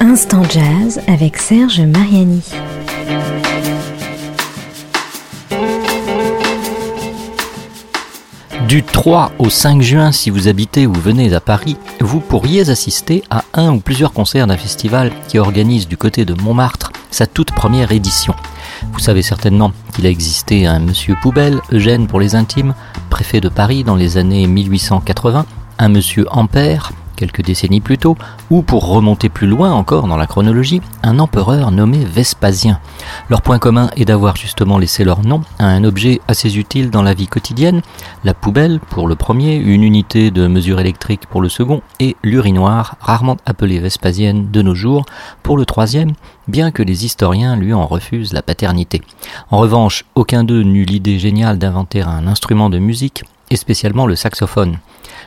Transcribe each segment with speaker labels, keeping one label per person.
Speaker 1: Instant Jazz avec Serge Mariani.
Speaker 2: Du 3 au 5 juin, si vous habitez ou venez à Paris, vous pourriez assister à un ou plusieurs concerts d'un festival qui organise du côté de Montmartre sa toute première édition. Vous savez certainement qu'il a existé un monsieur Poubelle, Eugène pour les intimes, préfet de Paris dans les années 1880, un monsieur Ampère, quelques décennies plus tôt, ou pour remonter plus loin encore dans la chronologie, un empereur nommé Vespasien. Leur point commun est d'avoir justement laissé leur nom à un objet assez utile dans la vie quotidienne, la poubelle pour le premier, une unité de mesure électrique pour le second, et l'urinoir, rarement appelé Vespasienne de nos jours, pour le troisième, bien que les historiens lui en refusent la paternité. En revanche, aucun d'eux n'eut l'idée géniale d'inventer un instrument de musique, et spécialement le saxophone.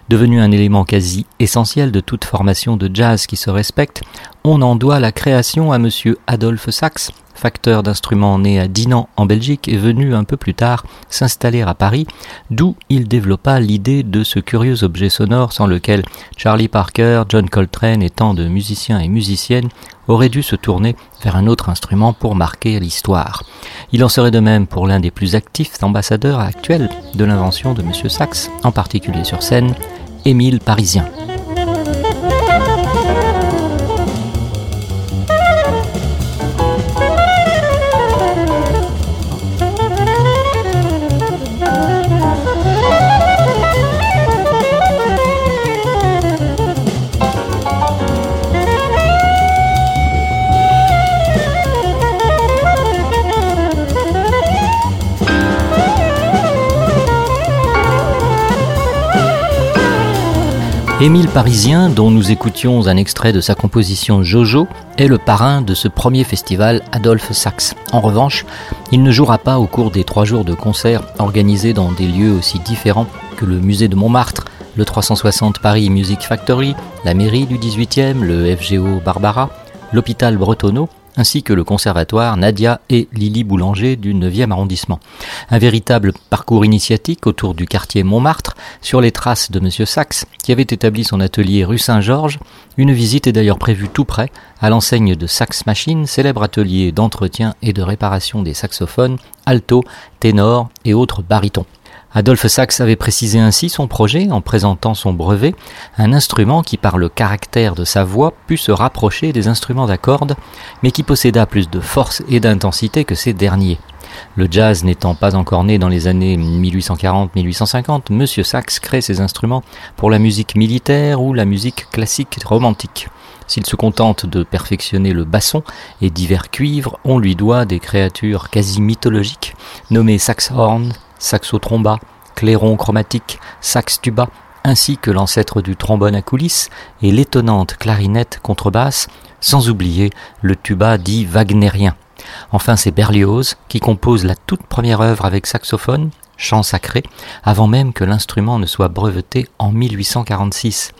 Speaker 2: Devenu un élément quasi essentiel de toute formation de jazz qui se respecte, on en doit la création à monsieur Adolphe Sax, facteur d'instruments né à Dinan en Belgique et venu un peu plus tard s'installer à Paris, d'où il développa l'idée de ce curieux objet sonore sans lequel Charlie Parker, John Coltrane et tant de musiciens et musiciennes auraient dû se tourner vers un autre instrument pour marquer l'histoire. Il en serait de même pour l'un des plus actifs ambassadeurs actuels de l'invention de M. Sax, en particulier sur scène, Émile Parisien. Émile Parisien, dont nous écoutions un extrait de sa composition Jojo, est le parrain de ce premier festival Adolphe Sax. En revanche, il ne jouera pas au cours des trois jours de concerts organisés dans des lieux aussi différents que le musée de Montmartre, le 360 Paris Music Factory, la mairie du 18e, le FGO Barbara, l'hôpital Bretonneau ainsi que le conservatoire Nadia et Lily Boulanger du 9e arrondissement. Un véritable parcours initiatique autour du quartier Montmartre, sur les traces de M. Sachs, qui avait établi son atelier rue Saint-Georges. Une visite est d'ailleurs prévue tout près, à l'enseigne de Sax Machine, célèbre atelier d'entretien et de réparation des saxophones, alto, ténor et autres barytons. Adolphe Sax avait précisé ainsi son projet en présentant son brevet, un instrument qui par le caractère de sa voix put se rapprocher des instruments à cordes, mais qui posséda plus de force et d'intensité que ces derniers. Le jazz n'étant pas encore né dans les années 1840-1850, Monsieur Sax crée ses instruments pour la musique militaire ou la musique classique romantique. S'il se contente de perfectionner le basson et divers cuivres, on lui doit des créatures quasi mythologiques nommées saxhorn, saxotromba, clairon chromatique, sax tuba, ainsi que l'ancêtre du trombone à coulisses et l'étonnante clarinette contrebasse, sans oublier le tuba dit wagnérien. Enfin, c'est Berlioz qui compose la toute première œuvre avec saxophone, chant sacré, avant même que l'instrument ne soit breveté en 1846.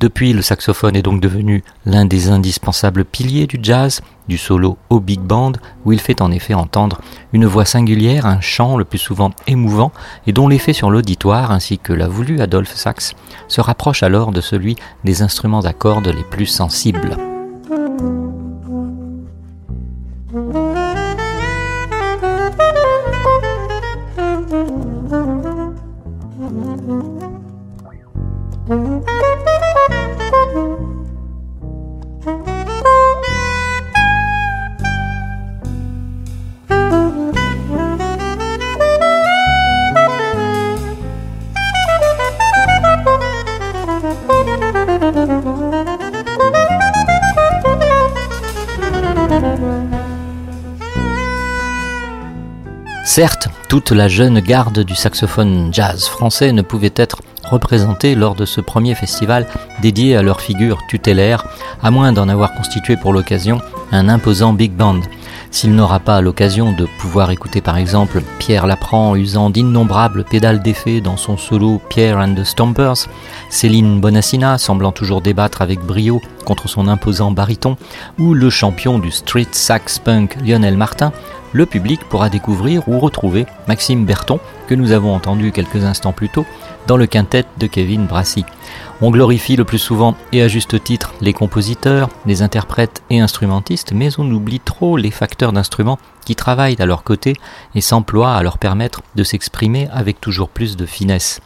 Speaker 2: Depuis, le saxophone est donc devenu l'un des indispensables piliers du jazz, du solo au big band, où il fait en effet entendre une voix singulière, un chant le plus souvent émouvant, et dont l'effet sur l'auditoire, ainsi que l'a voulu Adolphe Sax, se rapproche alors de celui des instruments à cordes les plus sensibles. Certes, toute la jeune garde du saxophone jazz français ne pouvait être représentée lors de ce premier festival dédié à leur figure tutélaire, à moins d'en avoir constitué pour l'occasion un imposant big band. S'il n'aura pas l'occasion de pouvoir écouter par exemple Pierre Lapran usant d'innombrables pédales d'effet dans son solo Pierre and the Stompers, Céline Bonassina semblant toujours débattre avec brio contre son imposant baryton, ou le champion du street sax punk Lionel Martin, le public pourra découvrir ou retrouver Maxime Berton, que nous avons entendu quelques instants plus tôt, dans le quintet de Kevin Brassy. On glorifie le plus souvent et à juste titre les compositeurs, les interprètes et instrumentistes, mais on oublie trop les facteurs d'instruments qui travaillent à leur côté et s'emploient à leur permettre de s'exprimer avec toujours plus de finesse.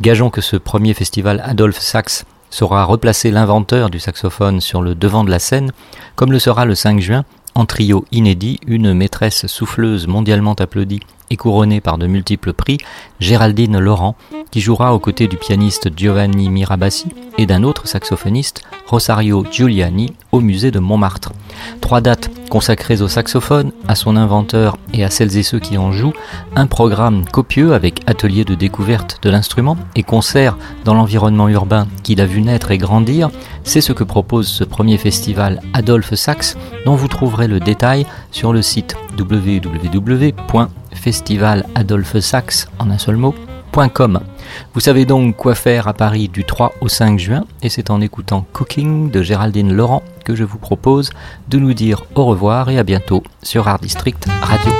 Speaker 2: Gageons que ce premier festival Adolphe Sax saura replacer l'inventeur du saxophone sur le devant de la scène, comme le sera le 5 juin en trio inédit, une maîtresse souffleuse mondialement applaudie et couronnée par de multiples prix, Géraldine Laurent, qui jouera aux côtés du pianiste Giovanni Mirabassi et d'un autre saxophoniste, Rosario Giuliani, au musée de Montmartre. Trois dates consacrées au saxophone, à son inventeur et à celles et ceux qui en jouent, un programme copieux avec ateliers de découverte de l'instrument et concerts dans l'environnement urbain qu'il a vu naître et grandir, c'est ce que propose ce premier festival Adolphe Sax, dont vous trouverez le détail sur le site www.festivaladolphesax en un seul Vous savez donc quoi faire à Paris du 3 au 5 juin et c'est en écoutant Cooking de Géraldine Laurent que je vous propose de nous dire au revoir et à bientôt sur Art District Radio.